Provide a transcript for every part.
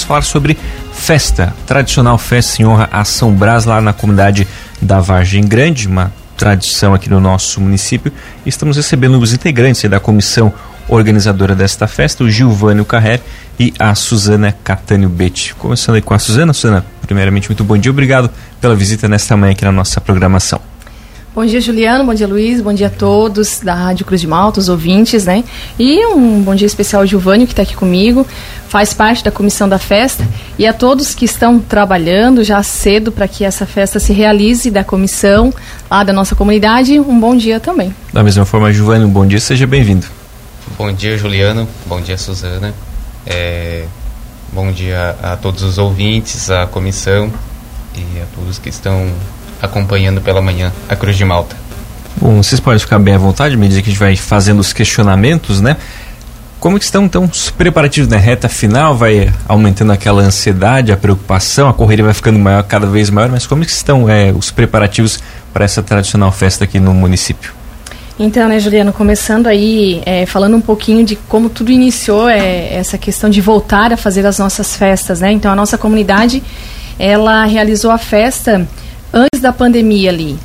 vamos falar sobre festa, tradicional festa em honra a São Brás lá na comunidade da Vargem Grande, uma tradição aqui no nosso município. Estamos recebendo os integrantes da comissão organizadora desta festa, o Gilvânio Carrer e a Suzana Catânio Betti. Começando aí com a Suzana. Suzana, primeiramente, muito bom dia. Obrigado pela visita nesta manhã aqui na nossa programação. Bom dia, Juliano. Bom dia, Luiz. Bom dia a todos da Rádio Cruz de Malta, os ouvintes, né? E um bom dia especial ao Gilvânio, que está aqui comigo, faz parte da comissão da festa, e a todos que estão trabalhando já cedo para que essa festa se realize, da comissão lá da nossa comunidade, um bom dia também. Da mesma forma, Gilvânio, um bom dia, seja bem-vindo. Bom dia, Juliano. Bom dia, Suzana. É... Bom dia a todos os ouvintes, à comissão e a todos que estão acompanhando pela manhã a Cruz de Malta. Bom, vocês podem ficar bem à vontade, à medida que a gente vai fazendo os questionamentos, né? Como que estão então os preparativos na reta final? Vai aumentando aquela ansiedade, a preocupação, a correria vai ficando maior, cada vez maior, mas como que estão é, os preparativos para essa tradicional festa aqui no município? Então, né, Juliano, começando aí, é, falando um pouquinho de como tudo iniciou, é, essa questão de voltar a fazer as nossas festas, né? Então, a nossa comunidade, ela realizou a festa antes da pandemia ali,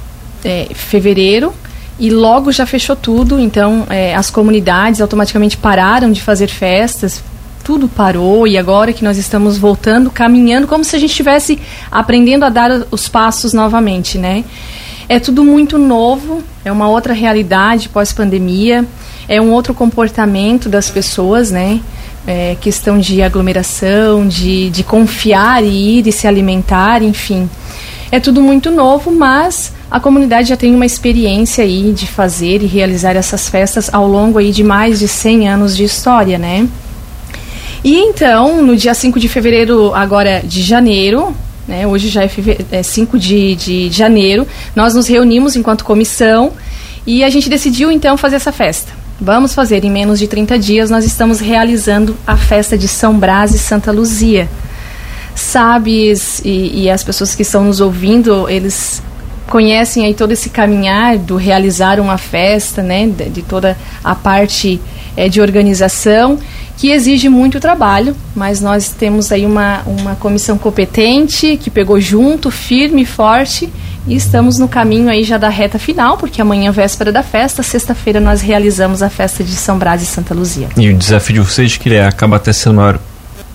é, fevereiro, e logo já fechou tudo, então é, as comunidades automaticamente pararam de fazer festas, tudo parou e agora que nós estamos voltando, caminhando, como se a gente estivesse aprendendo a dar os passos novamente, né? É tudo muito novo, é uma outra realidade pós-pandemia, é um outro comportamento das pessoas, né? É, questão de aglomeração, de, de confiar e ir e se alimentar, enfim. É tudo muito novo, mas a comunidade já tem uma experiência aí de fazer e realizar essas festas ao longo aí de mais de 100 anos de história, né? E então, no dia 5 de fevereiro, agora de janeiro, né, hoje já é, é 5 de, de janeiro, nós nos reunimos enquanto comissão e a gente decidiu então fazer essa festa. Vamos fazer em menos de 30 dias, nós estamos realizando a festa de São Brás e Santa Luzia sabes e, e as pessoas que estão nos ouvindo, eles conhecem aí todo esse caminhar do realizar uma festa, né, de, de toda a parte é, de organização, que exige muito trabalho, mas nós temos aí uma, uma comissão competente que pegou junto, firme e forte, e estamos no caminho aí já da reta final, porque amanhã, véspera da festa, sexta-feira nós realizamos a festa de São Brás e Santa Luzia. E o desafio de vocês que ele acaba até sendo maior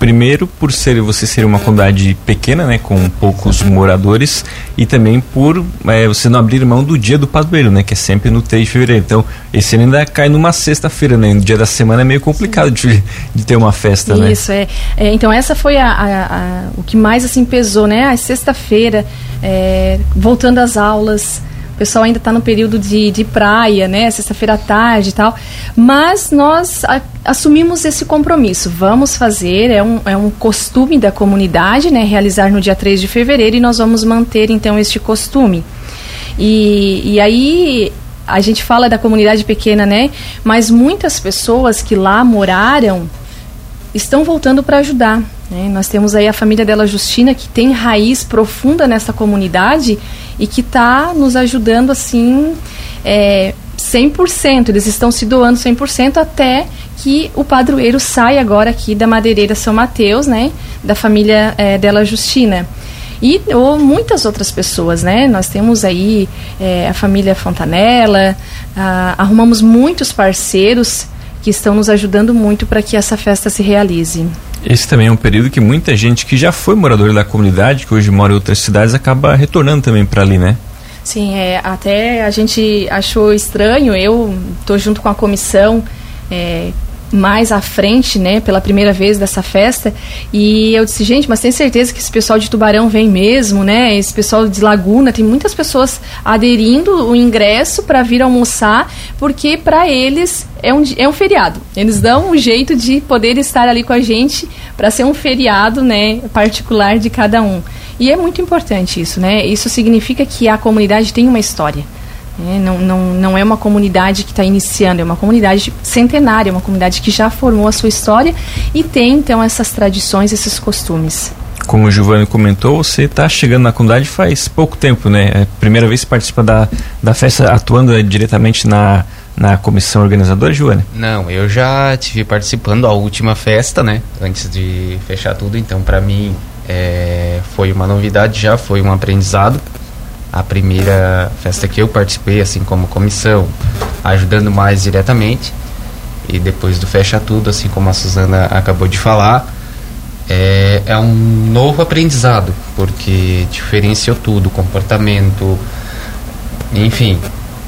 Primeiro, por ser você ser uma comunidade pequena, né, com poucos moradores, e também por é, você não abrir mão do dia do padroeiro, né, que é sempre no 3 de fevereiro. Então, esse ano ainda cai numa sexta-feira, né? No dia da semana é meio complicado de, de, ter uma festa, Isso, né? Isso, é. é. Então, essa foi a, a, a, o que mais assim pesou, né? A sexta-feira, é, voltando às aulas pessoal ainda está no período de, de praia, né? Sexta-feira à tarde e tal. Mas nós a, assumimos esse compromisso. Vamos fazer, é um, é um costume da comunidade, né? Realizar no dia 3 de fevereiro e nós vamos manter então este costume. E, e aí a gente fala da comunidade pequena, né? Mas muitas pessoas que lá moraram estão voltando para ajudar. Né? Nós temos aí a família dela Justina, que tem raiz profunda nessa comunidade e que está nos ajudando assim é, 100%. Eles estão se doando 100% até que o padroeiro saia agora aqui da madeireira São Mateus, né? Da família é, dela Justina e ou muitas outras pessoas, né? Nós temos aí é, a família Fontanella, a, arrumamos muitos parceiros que estão nos ajudando muito para que essa festa se realize. Esse também é um período que muita gente que já foi morador da comunidade, que hoje mora em outras cidades, acaba retornando também para ali, né? Sim, é, até a gente achou estranho, eu estou junto com a comissão é, mais à frente, né, pela primeira vez dessa festa. E eu disse, gente, mas tem certeza que esse pessoal de Tubarão vem mesmo, né? Esse pessoal de Laguna, tem muitas pessoas aderindo o ingresso para vir almoçar, porque para eles é um, é um feriado. Eles dão um jeito de poder estar ali com a gente para ser um feriado, né, particular de cada um. E é muito importante isso, né? Isso significa que a comunidade tem uma história. É, não, não, não é uma comunidade que está iniciando, é uma comunidade centenária, uma comunidade que já formou a sua história e tem então essas tradições, esses costumes. Como o Giovanni comentou, você está chegando na comunidade faz pouco tempo, né? É a primeira vez que participa da, da festa atuando diretamente na, na comissão organizadora, Joana? Não, eu já tive participando da última festa, né? Antes de fechar tudo, então para mim é, foi uma novidade, já foi um aprendizado. A primeira festa que eu participei, assim como comissão, ajudando mais diretamente. E depois do fecha tudo, assim como a Suzana acabou de falar, é, é um novo aprendizado, porque diferenciou tudo, comportamento, enfim.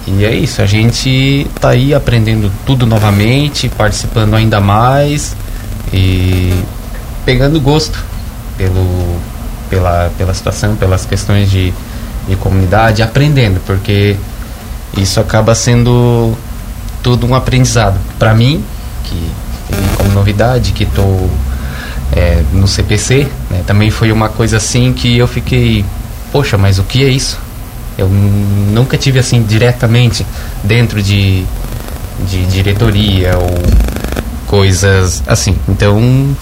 E é isso, a gente tá aí aprendendo tudo novamente, participando ainda mais e pegando gosto pelo, pela, pela situação, pelas questões de, de comunidade, aprendendo, porque isso acaba sendo tudo um aprendizado. Para mim, que como novidade, que estou é, no CPC, né, também foi uma coisa assim que eu fiquei, poxa, mas o que é isso? Eu nunca tive assim diretamente dentro de, de diretoria ou coisas assim. Então,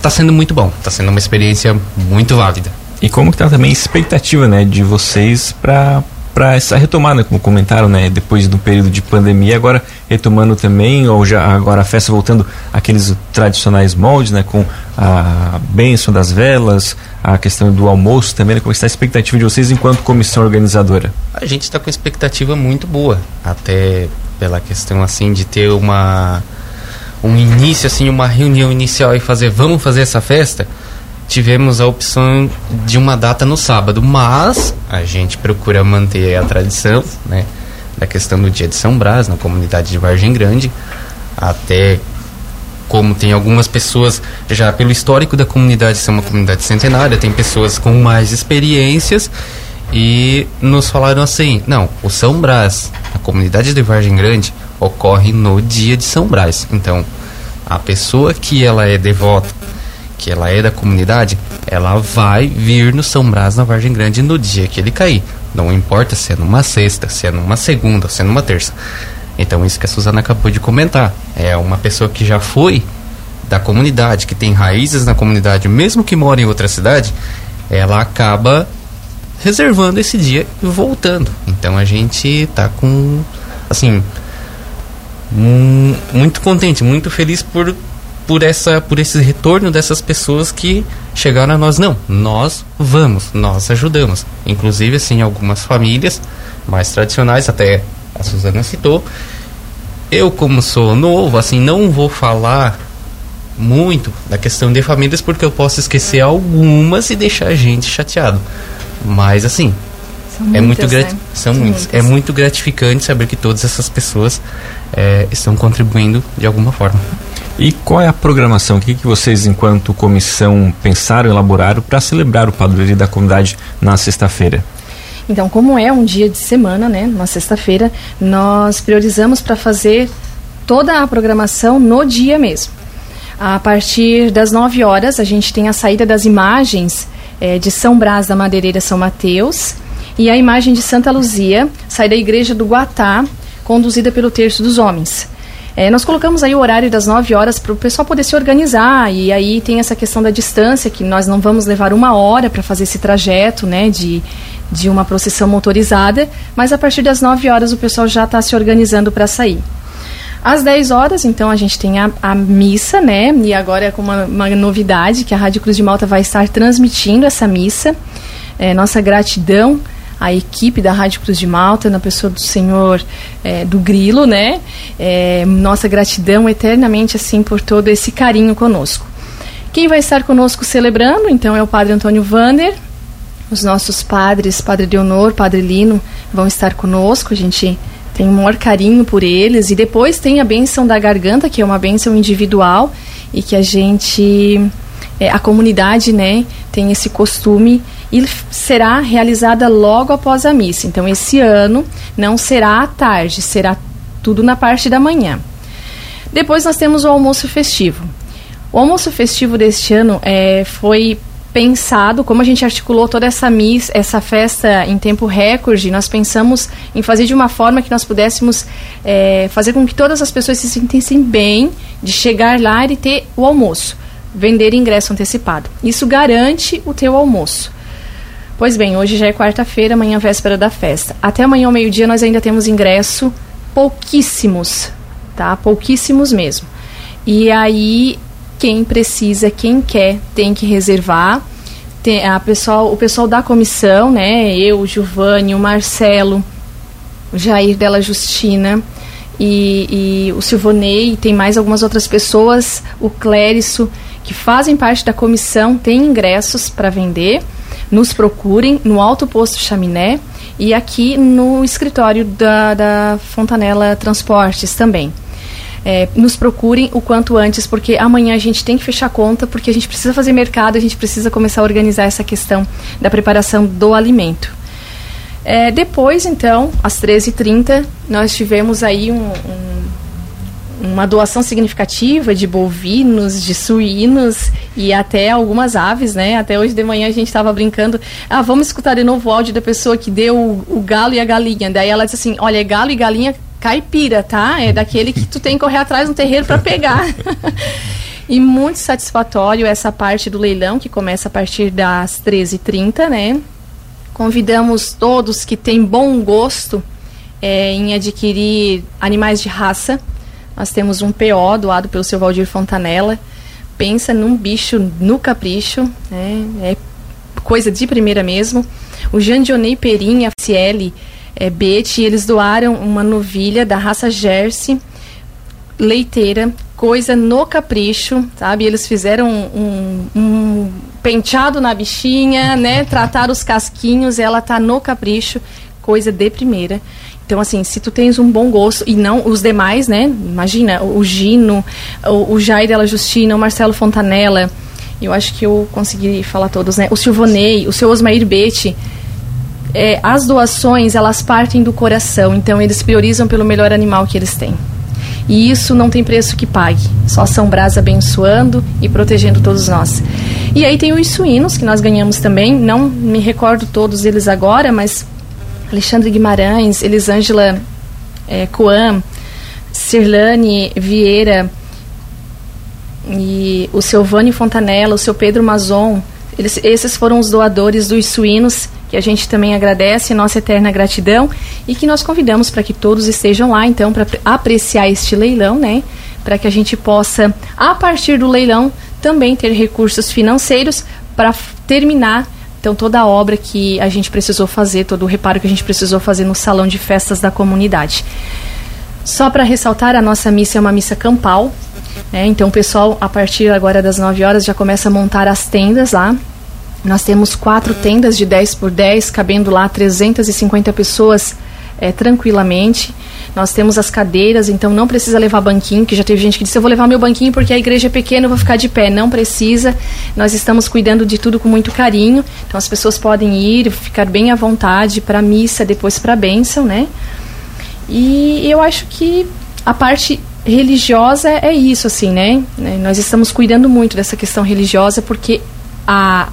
tá sendo muito bom, tá sendo uma experiência muito válida. E como que tá também a expectativa, né, de vocês para para essa retomada, como comentaram, né, depois do período de pandemia, agora retomando também, ou já agora a festa voltando aqueles tradicionais moldes, né, com a bênção das velas, a questão do almoço também, né, como está a expectativa de vocês enquanto comissão organizadora? A gente está com expectativa muito boa, até pela questão assim de ter uma um início assim, uma reunião inicial e fazer, vamos fazer essa festa tivemos a opção de uma data no sábado, mas a gente procura manter a tradição, né, da questão do dia de São Brás na comunidade de Vargem Grande, até como tem algumas pessoas já pelo histórico da comunidade ser uma comunidade centenária, tem pessoas com mais experiências e nos falaram assim: não, o São Brás, a comunidade de Vargem Grande, ocorre no dia de São Brás. Então, a pessoa que ela é devota que ela é da comunidade, ela vai vir no São Brás na Vargem Grande no dia que ele cair. Não importa se é numa sexta, se é numa segunda, se é numa terça. Então isso que a Suzana acabou de comentar. É uma pessoa que já foi da comunidade, que tem raízes na comunidade, mesmo que mora em outra cidade, ela acaba reservando esse dia e voltando. Então a gente tá com assim muito contente, muito feliz por por essa por esse retorno dessas pessoas que chegaram a nós. Não nós vamos nós ajudamos. Inclusive assim algumas famílias mais tradicionais até a Suzana citou. Eu como sou novo assim não vou falar muito da questão de famílias porque eu posso esquecer algumas e deixar a gente chateado. Mas assim são é muito né? são, são muitas. é muito gratificante saber que todas essas pessoas é, estão contribuindo de alguma forma e qual é a programação? O que, que vocês, enquanto comissão, pensaram, elaboraram para celebrar o padroeiro da comunidade na sexta-feira? Então, como é um dia de semana, né, na sexta-feira, nós priorizamos para fazer toda a programação no dia mesmo. A partir das 9 horas, a gente tem a saída das imagens é, de São Brás da Madeireira São Mateus e a imagem de Santa Luzia sai da igreja do Guatá, conduzida pelo Terço dos Homens. É, nós colocamos aí o horário das 9 horas para o pessoal poder se organizar e aí tem essa questão da distância, que nós não vamos levar uma hora para fazer esse trajeto, né, de, de uma procissão motorizada, mas a partir das 9 horas o pessoal já está se organizando para sair. Às 10 horas, então, a gente tem a, a missa, né? E agora é com uma, uma, novidade que a Rádio Cruz de Malta vai estar transmitindo essa missa. É, nossa gratidão a equipe da Rádio Cruz de Malta, na pessoa do senhor é, do Grilo, né? É, nossa gratidão eternamente assim por todo esse carinho conosco. Quem vai estar conosco celebrando, então, é o Padre Antônio Vander. Os nossos padres, Padre Leonor, Padre Lino, vão estar conosco. A gente tem um maior carinho por eles. E depois tem a bênção da garganta, que é uma bênção individual e que a gente, é, a comunidade, né, tem esse costume e será realizada logo após a missa. Então, esse ano não será à tarde, será tudo na parte da manhã. Depois nós temos o almoço festivo. O almoço festivo deste ano é, foi pensado, como a gente articulou toda essa missa, essa festa em tempo recorde, nós pensamos em fazer de uma forma que nós pudéssemos é, fazer com que todas as pessoas se sentissem bem de chegar lá e ter o almoço, vender ingresso antecipado. Isso garante o teu almoço. Pois bem, hoje já é quarta-feira, amanhã é véspera da festa. Até amanhã ao meio-dia nós ainda temos ingresso pouquíssimos, tá? Pouquíssimos mesmo. E aí, quem precisa, quem quer, tem que reservar. Tem a pessoal, o pessoal da comissão, né? Eu, o Giovanni, o Marcelo, o Jair Della Justina e, e o Silvonei, tem mais algumas outras pessoas, o Clérisso, que fazem parte da comissão, tem ingressos para vender. Nos procurem no Alto Posto Chaminé e aqui no escritório da, da Fontanela Transportes também. É, nos procurem o quanto antes, porque amanhã a gente tem que fechar conta, porque a gente precisa fazer mercado, a gente precisa começar a organizar essa questão da preparação do alimento. É, depois, então, às 13h30, nós tivemos aí um, um uma doação significativa de bovinos, de suínos e até algumas aves, né? Até hoje de manhã a gente estava brincando. Ah, vamos escutar de novo o áudio da pessoa que deu o, o galo e a galinha. Daí ela disse assim: olha, é galo e galinha caipira, tá? É daquele que tu tem que correr atrás no terreiro para pegar. e muito satisfatório essa parte do leilão que começa a partir das 13h30, né? Convidamos todos que têm bom gosto é, em adquirir animais de raça nós temos um PO doado pelo seu Valdir Fontanella. Pensa num bicho no capricho, né? é coisa de primeira mesmo. O Jandionei Perim, a Ciele é, Bete, eles doaram uma novilha da raça Jersey, leiteira, coisa no capricho, sabe? Eles fizeram um, um, um penteado na bichinha, né? Trataram os casquinhos, ela tá no capricho, coisa de primeira. Então, assim, se tu tens um bom gosto, e não os demais, né? Imagina, o Gino, o, o Jair Della Justina, o Marcelo Fontanella, eu acho que eu consegui falar todos, né? O Silvonei, o seu Osmair Bete, é, as doações, elas partem do coração, então eles priorizam pelo melhor animal que eles têm. E isso não tem preço que pague. Só São Brás abençoando e protegendo todos nós. E aí tem os suínos que nós ganhamos também. Não me recordo todos eles agora, mas Alexandre Guimarães, Elisângela é, Coan, Cirlane Vieira e o Silvânio Fontanella, o seu Pedro Mazon, eles, esses foram os doadores dos suínos que a gente também agradece, nossa eterna gratidão e que nós convidamos para que todos estejam lá, então, para apreciar este leilão, né? Para que a gente possa, a partir do leilão, também ter recursos financeiros para terminar então, toda a obra que a gente precisou fazer, todo o reparo que a gente precisou fazer no salão de festas da comunidade. Só para ressaltar, a nossa missa é uma missa campal. Né? Então, o pessoal, a partir agora das 9 horas, já começa a montar as tendas lá. Nós temos quatro tendas de 10 por 10, cabendo lá 350 pessoas é, tranquilamente. Nós temos as cadeiras, então não precisa levar banquinho, que já teve gente que disse, eu vou levar meu banquinho porque a igreja é pequena, eu vou ficar de pé. Não precisa. Nós estamos cuidando de tudo com muito carinho. Então as pessoas podem ir, ficar bem à vontade para missa, depois para bênção, né? E eu acho que a parte religiosa é isso, assim, né? Nós estamos cuidando muito dessa questão religiosa porque a,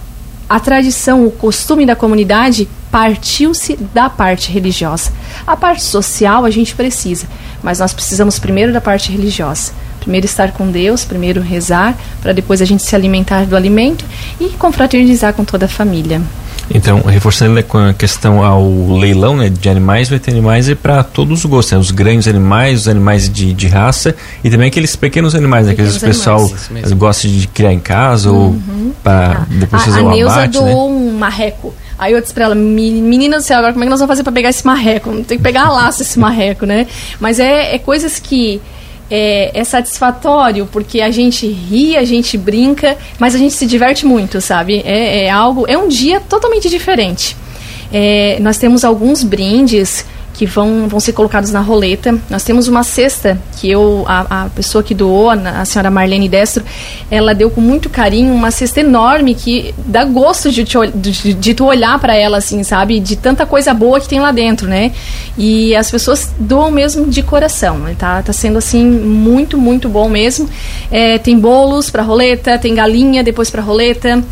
a tradição, o costume da comunidade partiu-se da parte religiosa. A parte social a gente precisa, mas nós precisamos primeiro da parte religiosa. Primeiro estar com Deus, primeiro rezar, para depois a gente se alimentar do alimento e confraternizar com toda a família. Então, reforçando com a questão ao leilão né, de animais, vai ter animais para todos os gostos, né, os grandes animais, os animais de, de raça e também aqueles pequenos animais, né, que às vezes o pessoal gosta de criar em casa uhum. ou para ah. depois fazer a, o abate. A Neuza doou né? um marreco. Aí eu disse pra ela, menina do céu, agora como é que nós vamos fazer para pegar esse marreco? Tem que pegar a laço esse marreco, né? Mas é, é coisas que é, é, satisfatório porque a gente ri, a gente brinca, mas a gente se diverte muito, sabe? É, é algo, é um dia totalmente diferente. É, nós temos alguns brindes que vão, vão ser colocados na roleta. Nós temos uma cesta que eu, a, a pessoa que doou, a, senhora Marlene Destro, ela deu com muito carinho uma cesta enorme que dá gosto de, te, de, de tu olhar para ela, assim, sabe? De tanta coisa boa que tem lá dentro, né? E as pessoas doam mesmo de coração, né? tá, tá sendo, assim, muito, muito bom mesmo. É, tem bolos para roleta, tem galinha depois para roleta.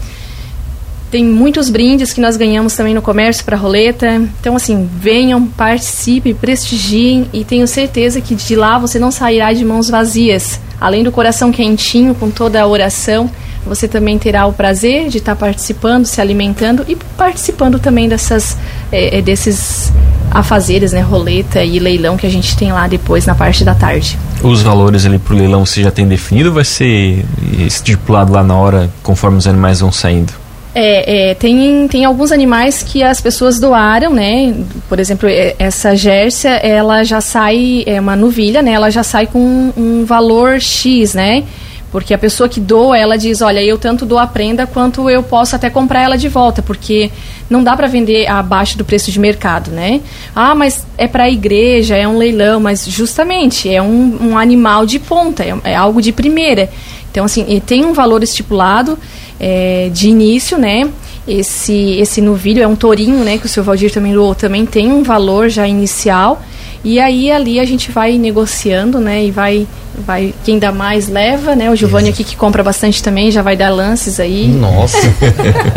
Tem muitos brindes que nós ganhamos também no comércio para roleta. Então, assim, venham, participem, prestigiem e tenho certeza que de lá você não sairá de mãos vazias. Além do coração quentinho, com toda a oração, você também terá o prazer de estar participando, se alimentando e participando também dessas, é, desses afazeres, né, roleta e leilão que a gente tem lá depois na parte da tarde. Os valores ali pro leilão você já tem definido ou vai ser estipulado lá na hora conforme os animais vão saindo? É, é, tem, tem alguns animais que as pessoas doaram, né? Por exemplo, é, essa Gércia, ela já sai, é uma novilha, né? Ela já sai com um, um valor X, né? Porque a pessoa que doa, ela diz, olha, eu tanto dou a prenda quanto eu posso até comprar ela de volta, porque não dá para vender abaixo do preço de mercado, né? Ah, mas é para a igreja, é um leilão, mas justamente é um, um animal de ponta, é, é algo de primeira. Então, assim, tem um valor estipulado é, de início, né? Esse, esse novilho é um tourinho, né? Que o seu Valdir também doou, também tem um valor já inicial. E aí ali a gente vai negociando, né? E vai, vai quem dá mais leva, né? O Giovanni aqui que compra bastante também já vai dar lances aí. Nossa.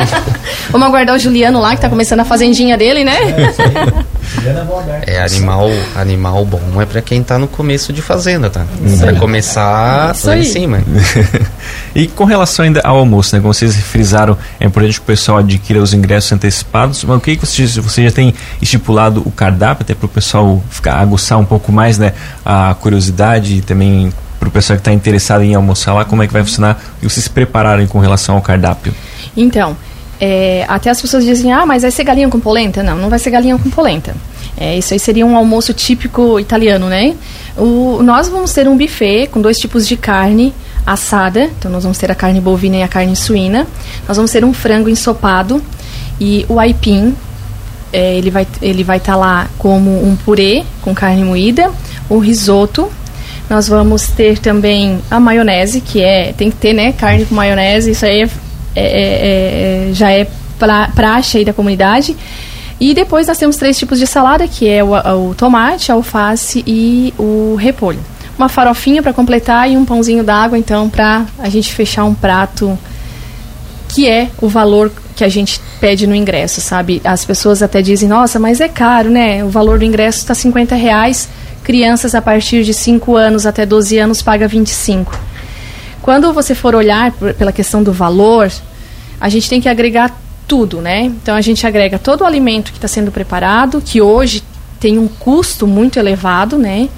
Vamos aguardar o Juliano lá que tá começando a fazendinha dele, né? É, é animal, animal bom é para quem tá no começo de fazenda, tá? Para começar lá em cima. e com relação ainda ao almoço, né? Como vocês frisaram, é importante que o pessoal adquira os ingressos antecipados. Mas o que, que você, você já tem estipulado o cardápio até para o pessoal ficar aguçar um pouco mais, né? A curiosidade e também para o pessoal que está interessado em almoçar lá, como é que vai funcionar e vocês se prepararem com relação ao cardápio? Então, é, até as pessoas dizem, ah, mas vai ser galinha com polenta? Não, não vai ser galinha com polenta. É, isso aí seria um almoço típico italiano, né? O, nós vamos ter um buffet com dois tipos de carne assada. Então, nós vamos ter a carne bovina e a carne suína. Nós vamos ter um frango ensopado e o aipim. É, ele vai ele vai estar tá lá como um purê com carne moída, o risoto. Nós vamos ter também a maionese, que é tem que ter, né, carne com maionese. Isso aí é é, é, é, já é pra, praxe aí da comunidade. E depois nós temos três tipos de salada, que é o, o tomate, a alface e o repolho. Uma farofinha para completar e um pãozinho d'água, então, para a gente fechar um prato que é o valor que a gente pede no ingresso, sabe? As pessoas até dizem, nossa, mas é caro, né? O valor do ingresso está 50 reais. Crianças a partir de 5 anos até 12 anos paga 25. Quando você for olhar pela questão do valor, a gente tem que agregar tudo, né? Então a gente agrega todo o alimento que está sendo preparado, que hoje tem um custo muito elevado, né?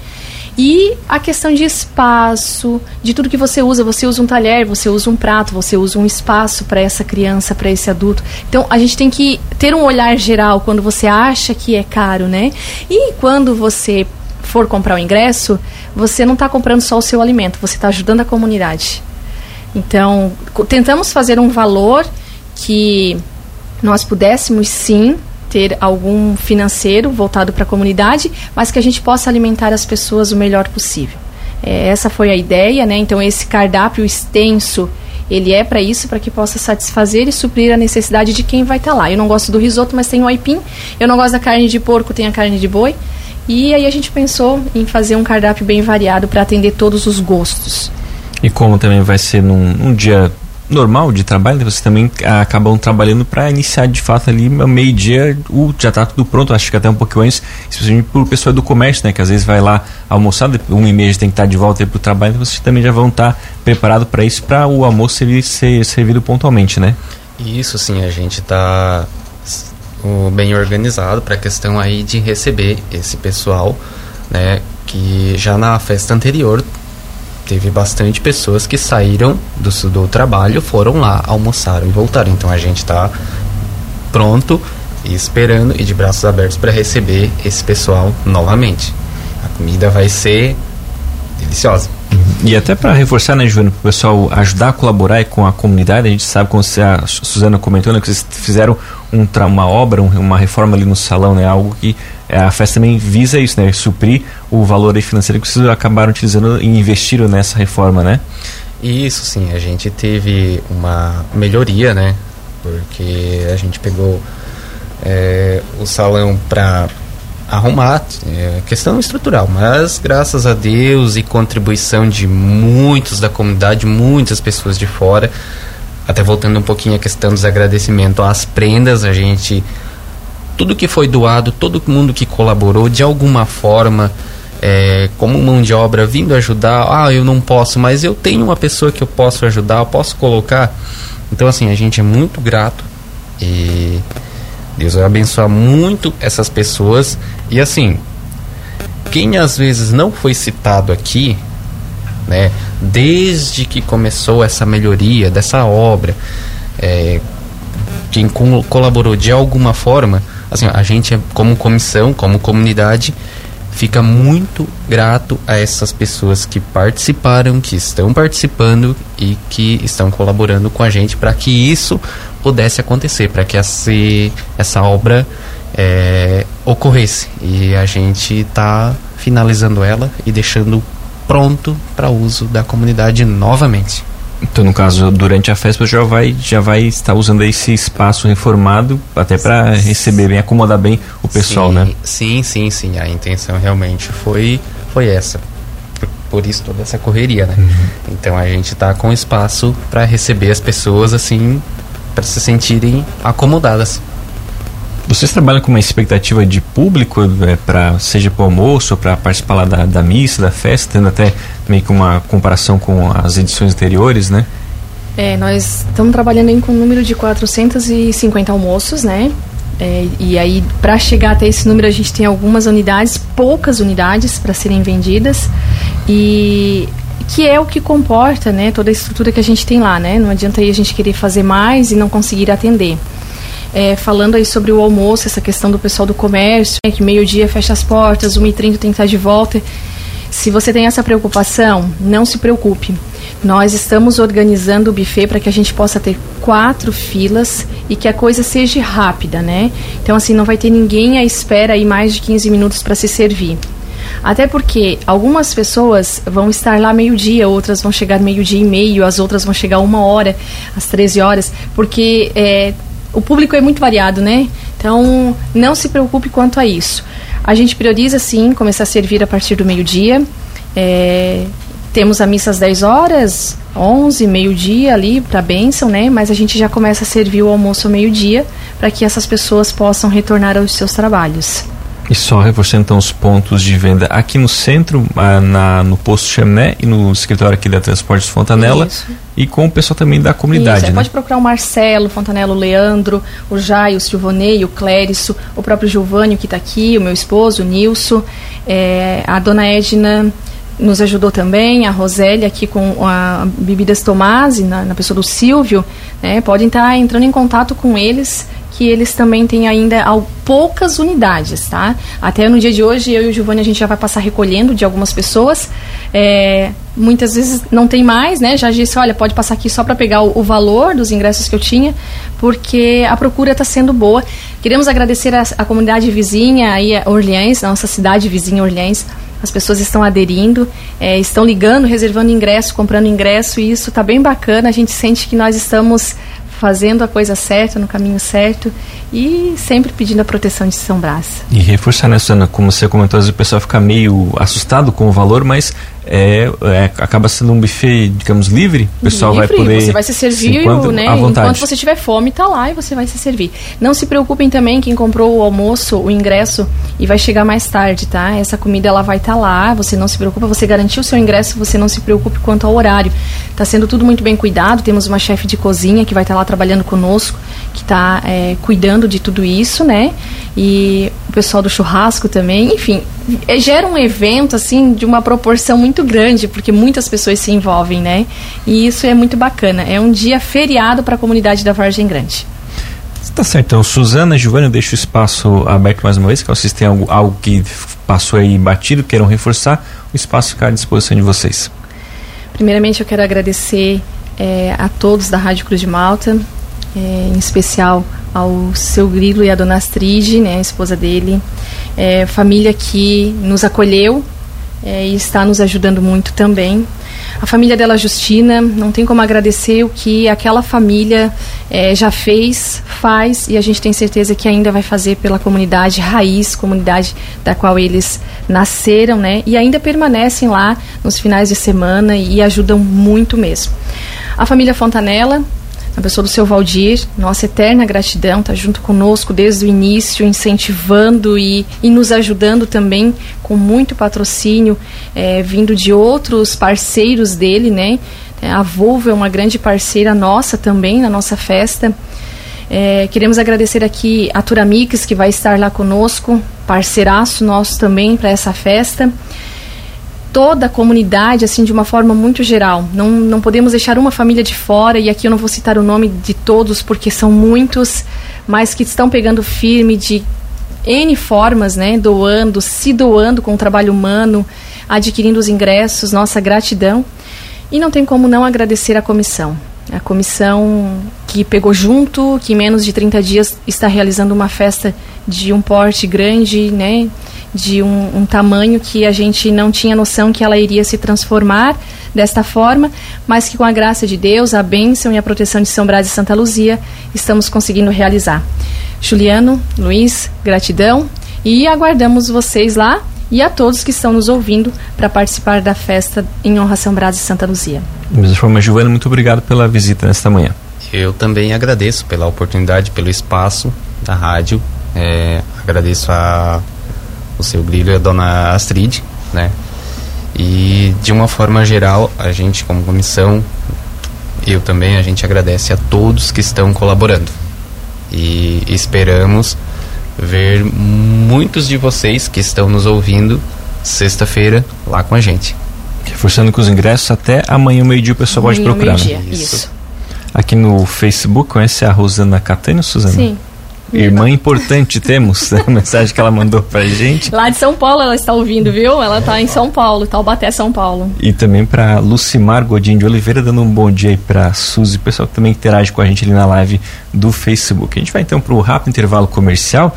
E a questão de espaço, de tudo que você usa, você usa um talher, você usa um prato, você usa um espaço para essa criança, para esse adulto. Então a gente tem que ter um olhar geral quando você acha que é caro, né? E quando você for comprar o ingresso, você não está comprando só o seu alimento, você está ajudando a comunidade. Então, tentamos fazer um valor que nós pudéssemos sim ter algum financeiro voltado para a comunidade, mas que a gente possa alimentar as pessoas o melhor possível. É, essa foi a ideia, né? Então esse cardápio extenso ele é para isso, para que possa satisfazer e suprir a necessidade de quem vai estar tá lá. Eu não gosto do risoto, mas tem o aipim. Eu não gosto da carne de porco, tem a carne de boi. E aí a gente pensou em fazer um cardápio bem variado para atender todos os gostos. E como também vai ser num, num dia normal de trabalho, né, vocês também acabam trabalhando para iniciar de fato ali meio-dia, já está tudo pronto, acho que até um pouquinho antes, especialmente para o pessoal do comércio, né, que às vezes vai lá almoçar, um e meia tem que estar tá de volta para o trabalho, então vocês também já vão estar tá preparados para isso, para o almoço ser, ser servido pontualmente, né? Isso sim, a gente está bem organizado para a questão aí de receber esse pessoal, né, que já na festa anterior teve bastante pessoas que saíram do, do trabalho, foram lá, almoçaram e voltaram. Então a gente está pronto e esperando e de braços abertos para receber esse pessoal novamente. A comida vai ser deliciosa. E até para reforçar, né, Joana, para o pessoal ajudar a colaborar com a comunidade, a gente sabe, como a Suzana comentou, né, que vocês fizeram um, uma obra, uma reforma ali no salão, né, algo que é, a festa também visa isso, né, suprir o valor financeiro que vocês acabaram utilizando e investiram nessa reforma, né? Isso, sim, a gente teve uma melhoria, né, porque a gente pegou é, o salão para arrumar, é questão estrutural, mas graças a Deus e contribuição de muitos da comunidade, muitas pessoas de fora, até voltando um pouquinho à questão dos agradecimentos às prendas, a gente tudo que foi doado, todo mundo que colaborou de alguma forma, é, como mão de obra, vindo ajudar. Ah, eu não posso, mas eu tenho uma pessoa que eu posso ajudar, eu posso colocar. Então, assim, a gente é muito grato e Deus vai abençoar muito essas pessoas. E assim, quem às vezes não foi citado aqui, né, desde que começou essa melhoria dessa obra, é, quem colaborou de alguma forma, assim, a gente como comissão, como comunidade, fica muito grato a essas pessoas que participaram, que estão participando e que estão colaborando com a gente para que isso pudesse acontecer, para que essa, essa obra é, ocorresse. E a gente está finalizando ela e deixando pronto para uso da comunidade novamente. Então, no caso, durante a festa já vai já vai estar usando esse espaço reformado até para receber bem, acomodar bem o pessoal, sim, né? Sim, sim, sim. A intenção realmente foi foi essa. Por, isso toda essa correria, né? Uhum. Então a gente está com espaço para receber as pessoas assim, para se sentirem acomodadas. Vocês trabalham com uma expectativa de público, é, para seja para o almoço, para participar lá da, da missa, da festa, tendo até meio que uma comparação com as edições anteriores, né? É, nós estamos trabalhando aí com um número de 450 almoços, né? É, e aí, para chegar até esse número, a gente tem algumas unidades, poucas unidades para serem vendidas. E que é o que comporta né, toda a estrutura que a gente tem lá, né? Não adianta aí a gente querer fazer mais e não conseguir atender é, falando aí sobre o almoço, essa questão do pessoal do comércio, né, que meio-dia fecha as portas, 1h30 tem que estar de volta. Se você tem essa preocupação, não se preocupe. Nós estamos organizando o buffet para que a gente possa ter quatro filas e que a coisa seja rápida, né? Então, assim, não vai ter ninguém à espera aí mais de 15 minutos para se servir. Até porque algumas pessoas vão estar lá meio-dia, outras vão chegar meio-dia e meio, as outras vão chegar uma hora, às 13 horas, porque é, o público é muito variado, né? Então, não se preocupe quanto a isso. A gente prioriza, sim, começar a servir a partir do meio-dia. É, temos a missa às 10 horas, 11, meio-dia ali para bênção, né? Mas a gente já começa a servir o almoço ao meio-dia para que essas pessoas possam retornar aos seus trabalhos. E só reforçando então os pontos de venda aqui no centro, ah, na, no posto Chaminé e no escritório aqui da Transportes Fontanela. Isso. E com o pessoal também da comunidade. Isso, é, né? Pode procurar o Marcelo, Fontanela, o Leandro, o Jai, o Silvonei, o Cléricio, o próprio Giovanni que está aqui, o meu esposo, o Nilson, é, a dona Edna nos ajudou também, a Rosélia aqui com a Bebidas Tomasi, na, na pessoa do Silvio, né? Podem estar entrando em contato com eles que eles também têm ainda poucas unidades, tá? Até no dia de hoje, eu e o Giovanni, a gente já vai passar recolhendo de algumas pessoas. É, muitas vezes não tem mais, né? Já disse, olha, pode passar aqui só para pegar o, o, valor dos ingressos que eu tinha, porque a procura está sendo boa. Queremos agradecer a, a comunidade vizinha aí, a Orleans, nossa cidade vizinha Orleans. As pessoas estão aderindo, é, estão ligando, reservando ingresso, comprando ingresso, e isso está bem bacana. A gente sente que nós estamos fazendo a coisa certa, no caminho certo e sempre pedindo a proteção de São Brás. E reforçar, né, Susana, como você comentou, o pessoal fica meio assustado com o valor, mas é, é, acaba sendo um buffet, digamos, livre. O pessoal livre, vai poder. Você vai se servir, enquanto, né? Enquanto você tiver fome, tá lá e você vai se servir. Não se preocupem também quem comprou o almoço, o ingresso e vai chegar mais tarde, tá? Essa comida ela vai estar tá lá. Você não se preocupa, você garantiu o seu ingresso, você não se preocupe quanto ao horário. Tá sendo tudo muito bem cuidado. Temos uma chefe de cozinha que vai estar tá lá trabalhando conosco, que está é, cuidando de tudo isso, né? E o pessoal do churrasco também. Enfim, gera um evento assim de uma proporção muito grande, porque muitas pessoas se envolvem, né? E isso é muito bacana. É um dia feriado para a comunidade da Vargem Grande. Tá certo. Então, Suzana, Giovanni, eu deixo o espaço aberto mais uma vez, que vocês têm algo, algo que passou aí batido, queiram reforçar, o espaço fica à disposição de vocês. Primeiramente, eu quero agradecer é, a todos da Rádio Cruz de Malta, é, em especial ao seu Grilo e à dona Astrid, né, a esposa dele, é, família que nos acolheu é, e está nos ajudando muito também. A família dela, Justina, não tem como agradecer o que aquela família é, já fez, faz e a gente tem certeza que ainda vai fazer pela comunidade raiz, comunidade da qual eles nasceram, né? E ainda permanecem lá nos finais de semana e ajudam muito mesmo. A família Fontanella, a pessoa do seu Valdir, nossa eterna gratidão, está junto conosco desde o início, incentivando e, e nos ajudando também com muito patrocínio é, vindo de outros parceiros dele, né? É, a Volvo é uma grande parceira nossa também na nossa festa. É, queremos agradecer aqui a Turamix, que vai estar lá conosco, parceiraço nosso também para essa festa. Toda a comunidade, assim, de uma forma muito geral. Não, não podemos deixar uma família de fora, e aqui eu não vou citar o nome de todos, porque são muitos, mas que estão pegando firme de N formas, né? Doando, se doando com o trabalho humano, adquirindo os ingressos, nossa gratidão. E não tem como não agradecer a comissão. A comissão que pegou junto, que em menos de 30 dias está realizando uma festa de um porte grande, né? De um, um tamanho que a gente não tinha noção que ela iria se transformar desta forma, mas que com a graça de Deus, a bênção e a proteção de São Brás e Santa Luzia, estamos conseguindo realizar. Juliano, Luiz, gratidão e aguardamos vocês lá e a todos que estão nos ouvindo para participar da festa em honra a São Brás e Santa Luzia. Da mesma forma, Giovana, muito obrigado pela visita nesta manhã. Eu também agradeço pela oportunidade, pelo espaço da rádio. É, agradeço a o seu brilho, a dona Astrid, né? E de uma forma geral, a gente como comissão, eu também, a gente agradece a todos que estão colaborando. E esperamos ver muitos de vocês que estão nos ouvindo sexta-feira lá com a gente. Reforçando que os ingressos até amanhã, meio-dia, o pessoal pode procurar. Meio né? Isso. Isso. Aqui no Facebook, conhece a Rosana Catânio, Suzana? Sim. Irmã importante temos, a mensagem que ela mandou pra gente. Lá de São Paulo ela está ouvindo, viu? Ela está em São Paulo, Taubaté, São Paulo. E também para Lucimar Godinho de Oliveira, dando um bom dia aí pra Suzy, pessoal que também interage com a gente ali na live do Facebook. A gente vai então para o rápido intervalo comercial